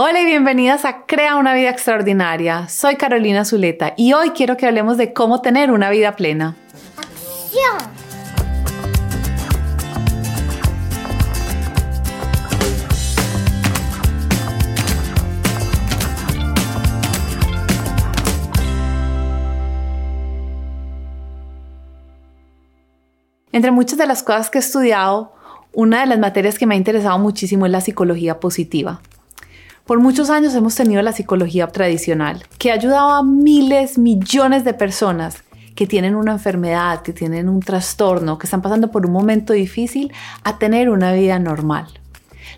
Hola y bienvenidas a Crea una vida extraordinaria. Soy Carolina Zuleta y hoy quiero que hablemos de cómo tener una vida plena. ¡Acción! Entre muchas de las cosas que he estudiado, una de las materias que me ha interesado muchísimo es la psicología positiva. Por muchos años hemos tenido la psicología tradicional, que ha ayudado a miles, millones de personas que tienen una enfermedad, que tienen un trastorno, que están pasando por un momento difícil, a tener una vida normal.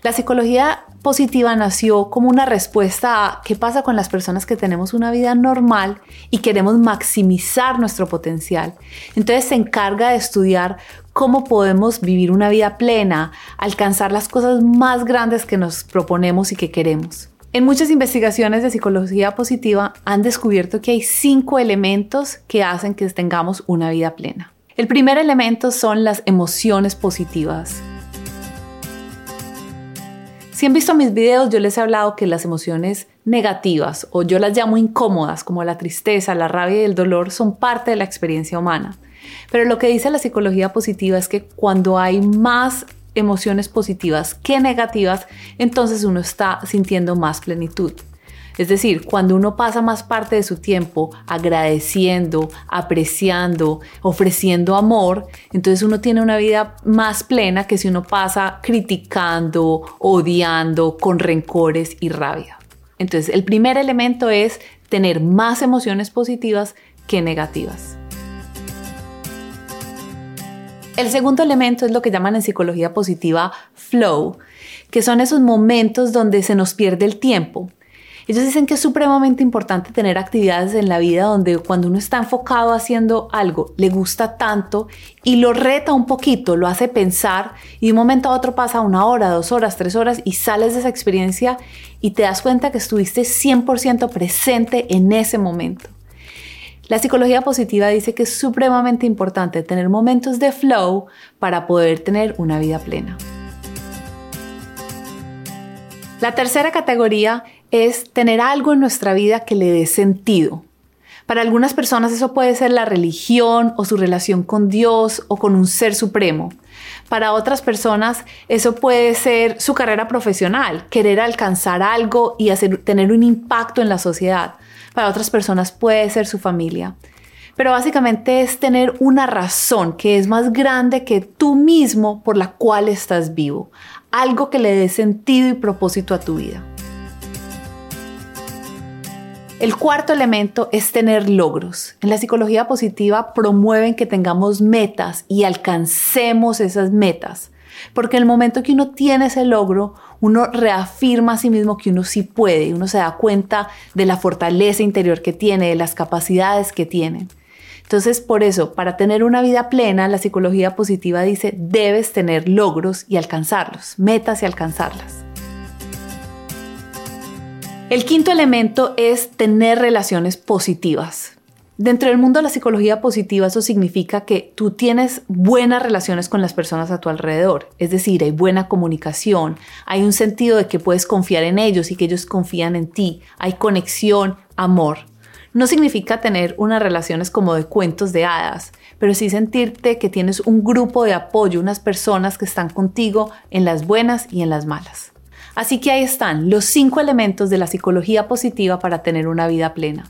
La psicología positiva nació como una respuesta a qué pasa con las personas que tenemos una vida normal y queremos maximizar nuestro potencial. Entonces se encarga de estudiar cómo podemos vivir una vida plena, alcanzar las cosas más grandes que nos proponemos y que queremos. En muchas investigaciones de psicología positiva han descubierto que hay cinco elementos que hacen que tengamos una vida plena. El primer elemento son las emociones positivas. Si han visto mis videos, yo les he hablado que las emociones negativas, o yo las llamo incómodas, como la tristeza, la rabia y el dolor, son parte de la experiencia humana. Pero lo que dice la psicología positiva es que cuando hay más emociones positivas que negativas, entonces uno está sintiendo más plenitud. Es decir, cuando uno pasa más parte de su tiempo agradeciendo, apreciando, ofreciendo amor, entonces uno tiene una vida más plena que si uno pasa criticando, odiando, con rencores y rabia. Entonces, el primer elemento es tener más emociones positivas que negativas. El segundo elemento es lo que llaman en psicología positiva flow, que son esos momentos donde se nos pierde el tiempo, ellos dicen que es supremamente importante tener actividades en la vida donde cuando uno está enfocado haciendo algo, le gusta tanto y lo reta un poquito, lo hace pensar y de un momento a otro pasa una hora, dos horas, tres horas y sales de esa experiencia y te das cuenta que estuviste 100% presente en ese momento. La psicología positiva dice que es supremamente importante tener momentos de flow para poder tener una vida plena. La tercera categoría es tener algo en nuestra vida que le dé sentido. Para algunas personas eso puede ser la religión o su relación con Dios o con un ser supremo. Para otras personas eso puede ser su carrera profesional, querer alcanzar algo y hacer, tener un impacto en la sociedad. Para otras personas puede ser su familia. Pero básicamente es tener una razón que es más grande que tú mismo por la cual estás vivo. Algo que le dé sentido y propósito a tu vida. El cuarto elemento es tener logros. En la psicología positiva promueven que tengamos metas y alcancemos esas metas. Porque el momento que uno tiene ese logro, uno reafirma a sí mismo que uno sí puede, uno se da cuenta de la fortaleza interior que tiene, de las capacidades que tiene. Entonces, por eso, para tener una vida plena, la psicología positiva dice, debes tener logros y alcanzarlos, metas y alcanzarlas. El quinto elemento es tener relaciones positivas. Dentro del mundo de la psicología positiva eso significa que tú tienes buenas relaciones con las personas a tu alrededor, es decir, hay buena comunicación, hay un sentido de que puedes confiar en ellos y que ellos confían en ti, hay conexión, amor. No significa tener unas relaciones como de cuentos de hadas, pero sí sentirte que tienes un grupo de apoyo, unas personas que están contigo en las buenas y en las malas. Así que ahí están los cinco elementos de la psicología positiva para tener una vida plena.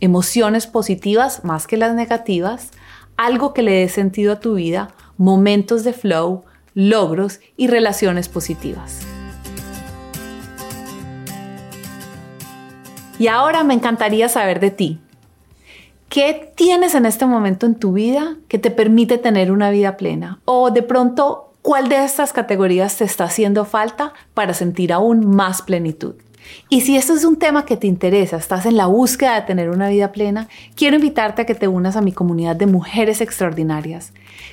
Emociones positivas más que las negativas, algo que le dé sentido a tu vida, momentos de flow, logros y relaciones positivas. Y ahora me encantaría saber de ti. ¿Qué tienes en este momento en tu vida que te permite tener una vida plena? O de pronto ¿Cuál de estas categorías te está haciendo falta para sentir aún más plenitud? Y si esto es un tema que te interesa, estás en la búsqueda de tener una vida plena, quiero invitarte a que te unas a mi comunidad de mujeres extraordinarias.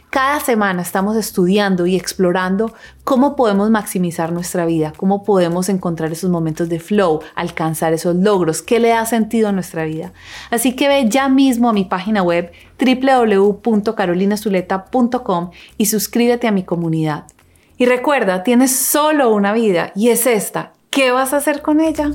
Cada semana estamos estudiando y explorando cómo podemos maximizar nuestra vida, cómo podemos encontrar esos momentos de flow, alcanzar esos logros, qué le da sentido a nuestra vida. Así que ve ya mismo a mi página web www.carolinazuleta.com y suscríbete a mi comunidad. Y recuerda, tienes solo una vida y es esta ¿Qué vas a hacer con ella?